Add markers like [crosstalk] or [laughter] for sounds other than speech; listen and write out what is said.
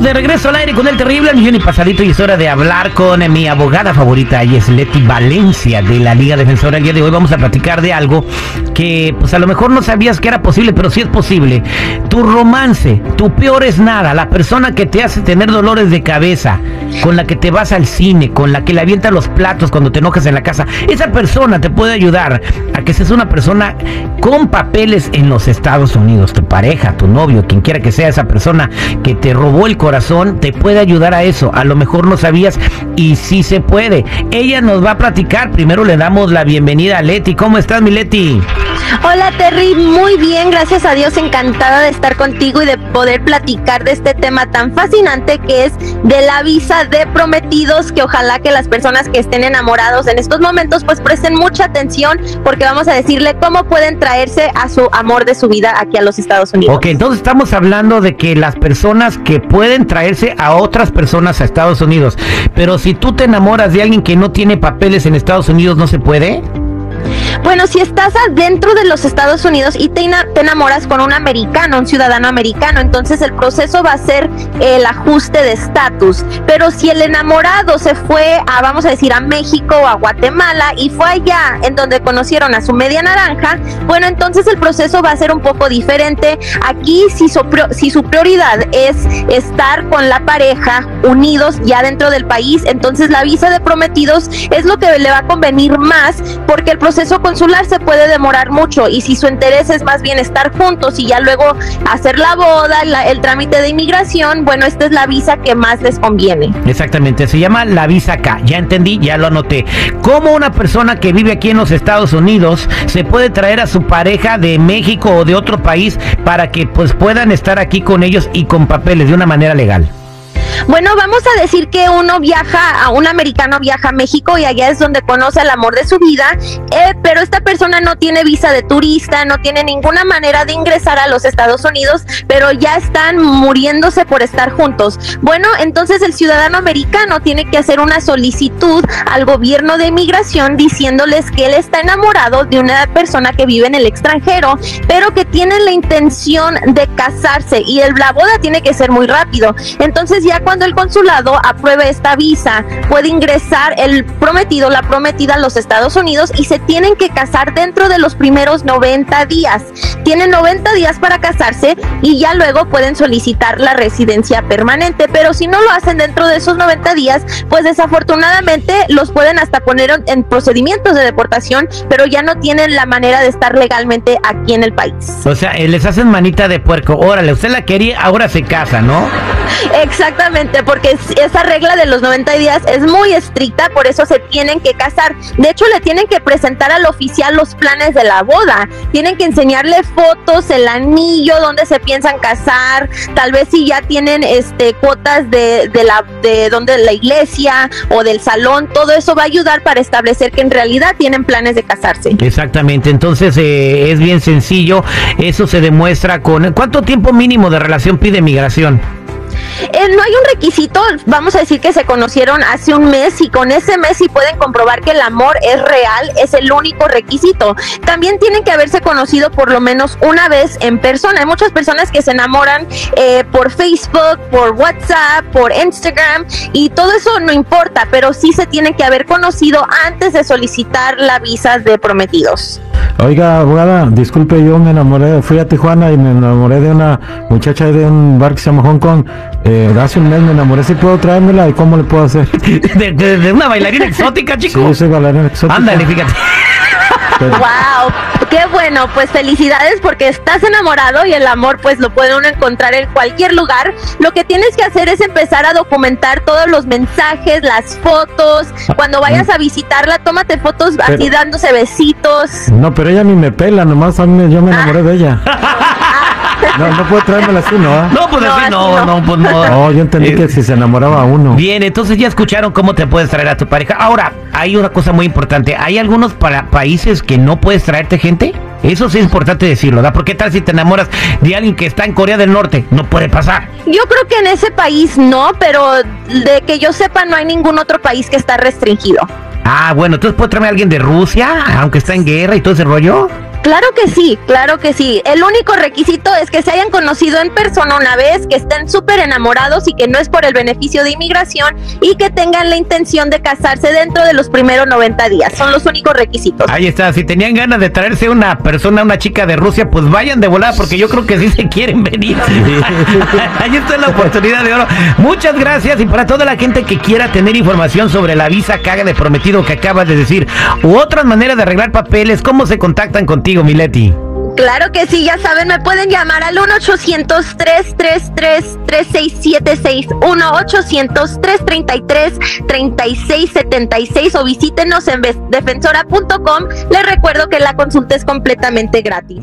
De regreso al aire con el terrible millón y pasadito y es hora de hablar con mi abogada favorita, y es Leti Valencia de la Liga Defensora. El día de hoy vamos a platicar de algo que pues a lo mejor no sabías que era posible, pero sí es posible. Tu romance, tu peor es nada, la persona que te hace tener dolores de cabeza, con la que te vas al cine, con la que le avienta los platos cuando te enojas en la casa, esa persona te puede ayudar a que seas una persona con papeles en los Estados Unidos, tu pareja, tu novio, quien quiera que sea esa persona que te robó el corazón, te puede ayudar a eso. A lo mejor no sabías y sí se puede. Ella nos va a platicar. Primero le damos la bienvenida a Leti. ¿Cómo estás, mi Leti? Hola Terry, muy bien, gracias a Dios, encantada de estar contigo y de poder platicar de este tema tan fascinante que es de la visa de prometidos, que ojalá que las personas que estén enamorados en estos momentos pues presten mucha atención porque vamos a decirle cómo pueden traerse a su amor de su vida aquí a los Estados Unidos. Ok, entonces estamos hablando de que las personas que pueden traerse a otras personas a Estados Unidos, pero si tú te enamoras de alguien que no tiene papeles en Estados Unidos, ¿no se puede? Bueno, si estás adentro de los Estados Unidos y te, enamoras con un americano, un ciudadano americano, entonces el proceso va a ser el ajuste de estatus. Pero si el enamorado se fue a, vamos a decir, a México o a Guatemala y fue allá en donde conocieron a su media naranja, bueno, entonces el proceso va a ser un poco diferente. Aquí, si su, si su prioridad es estar con la pareja unidos ya dentro del país, entonces la visa de prometidos es lo que le va a convenir más porque el proceso consular se puede demorar mucho y si su interés es más bien estar juntos y ya luego hacer la boda, el trámite de inmigración, bueno, esta es la visa que más les conviene. Exactamente, se llama la visa K, ya entendí, ya lo anoté. ¿Cómo una persona que vive aquí en los Estados Unidos se puede traer a su pareja de México o de otro país para que pues puedan estar aquí con ellos y con papeles de una manera legal? Bueno, vamos a decir que uno viaja, a un americano viaja a México y allá es donde conoce el amor de su vida, eh, pero esta persona no tiene visa de turista, no tiene ninguna manera de ingresar a los Estados Unidos, pero ya están muriéndose por estar juntos. Bueno, entonces el ciudadano americano tiene que hacer una solicitud al gobierno de inmigración diciéndoles que él está enamorado de una persona que vive en el extranjero, pero que tiene la intención de casarse y el, la boda tiene que ser muy rápido. Entonces ya cuando el consulado apruebe esta visa, puede ingresar el prometido, la prometida a los Estados Unidos y se tienen que casar dentro de los primeros 90 días. Tienen 90 días para casarse y ya luego pueden solicitar la residencia permanente, pero si no lo hacen dentro de esos 90 días, pues desafortunadamente los pueden hasta poner en procedimientos de deportación, pero ya no tienen la manera de estar legalmente aquí en el país. O sea, eh, les hacen manita de puerco. Órale, usted la quería, ahora se casa, ¿no? [laughs] Exactamente, porque esa regla de los 90 días es muy estricta, por eso se tienen que casar. De hecho, le tienen que presentar al oficial los planes de la boda. Tienen que enseñarle fotos, el anillo, donde se piensan casar, tal vez si ya tienen este cuotas de, de la de donde la iglesia o del salón, todo eso va a ayudar para establecer que en realidad tienen planes de casarse. Exactamente, entonces eh, es bien sencillo, eso se demuestra con ¿cuánto tiempo mínimo de relación pide migración? Eh, no hay un requisito, vamos a decir que se conocieron hace un mes y con ese mes sí pueden comprobar que el amor es real, es el único requisito. También tienen que haberse conocido por lo menos una vez en persona. Hay muchas personas que se enamoran eh, por Facebook, por WhatsApp, por Instagram y todo eso no importa, pero sí se tienen que haber conocido antes de solicitar la visa de prometidos. Oiga, abogada, disculpe, yo me enamoré, fui a Tijuana y me enamoré de una muchacha de un bar que se llama Hong Kong. Eh, hace un mes me enamoré, si puedo traérmela y cómo le puedo hacer. [laughs] ¿De, una bailarina exótica, chico? Sí, soy bailarina exótica. Ándale, fíjate. Wow, qué bueno, pues felicidades porque estás enamorado y el amor pues lo puede uno encontrar en cualquier lugar. Lo que tienes que hacer es empezar a documentar todos los mensajes, las fotos. Cuando vayas a visitarla, tómate fotos así dándose besitos. No, pero ella ni me pela, nomás a mí yo me enamoré de ella. [laughs] No, no puedo traérmela así, ¿no? No, pues así no, no, pues no. No, yo entendí que si se enamoraba uno. Bien, entonces ya escucharon cómo te puedes traer a tu pareja. Ahora, hay una cosa muy importante. ¿Hay algunos para países que no puedes traerte gente? Eso sí es importante decirlo, ¿verdad? Porque tal si te enamoras de alguien que está en Corea del Norte? No puede pasar. Yo creo que en ese país no, pero de que yo sepa no hay ningún otro país que está restringido. Ah, bueno, entonces puedo traerme a alguien de Rusia, aunque está en guerra y todo ese rollo. Claro que sí, claro que sí. El único requisito es que se hayan conocido en persona una vez, que estén súper enamorados y que no es por el beneficio de inmigración y que tengan la intención de casarse dentro de los primeros 90 días. Son los únicos requisitos. Ahí está, si tenían ganas de traerse una persona, una chica de Rusia, pues vayan de volada porque yo creo que sí se quieren venir. [laughs] Ahí está la oportunidad de oro. Muchas gracias y para toda la gente que quiera tener información sobre la visa caga de prometido que acabas de decir u otras maneras de arreglar papeles, ¿cómo se contactan contigo? Claro que sí, ya saben, me pueden llamar al 1-800-333-3676, 1-800-333-3676 o visítenos en defensora.com. Les recuerdo que la consulta es completamente gratis.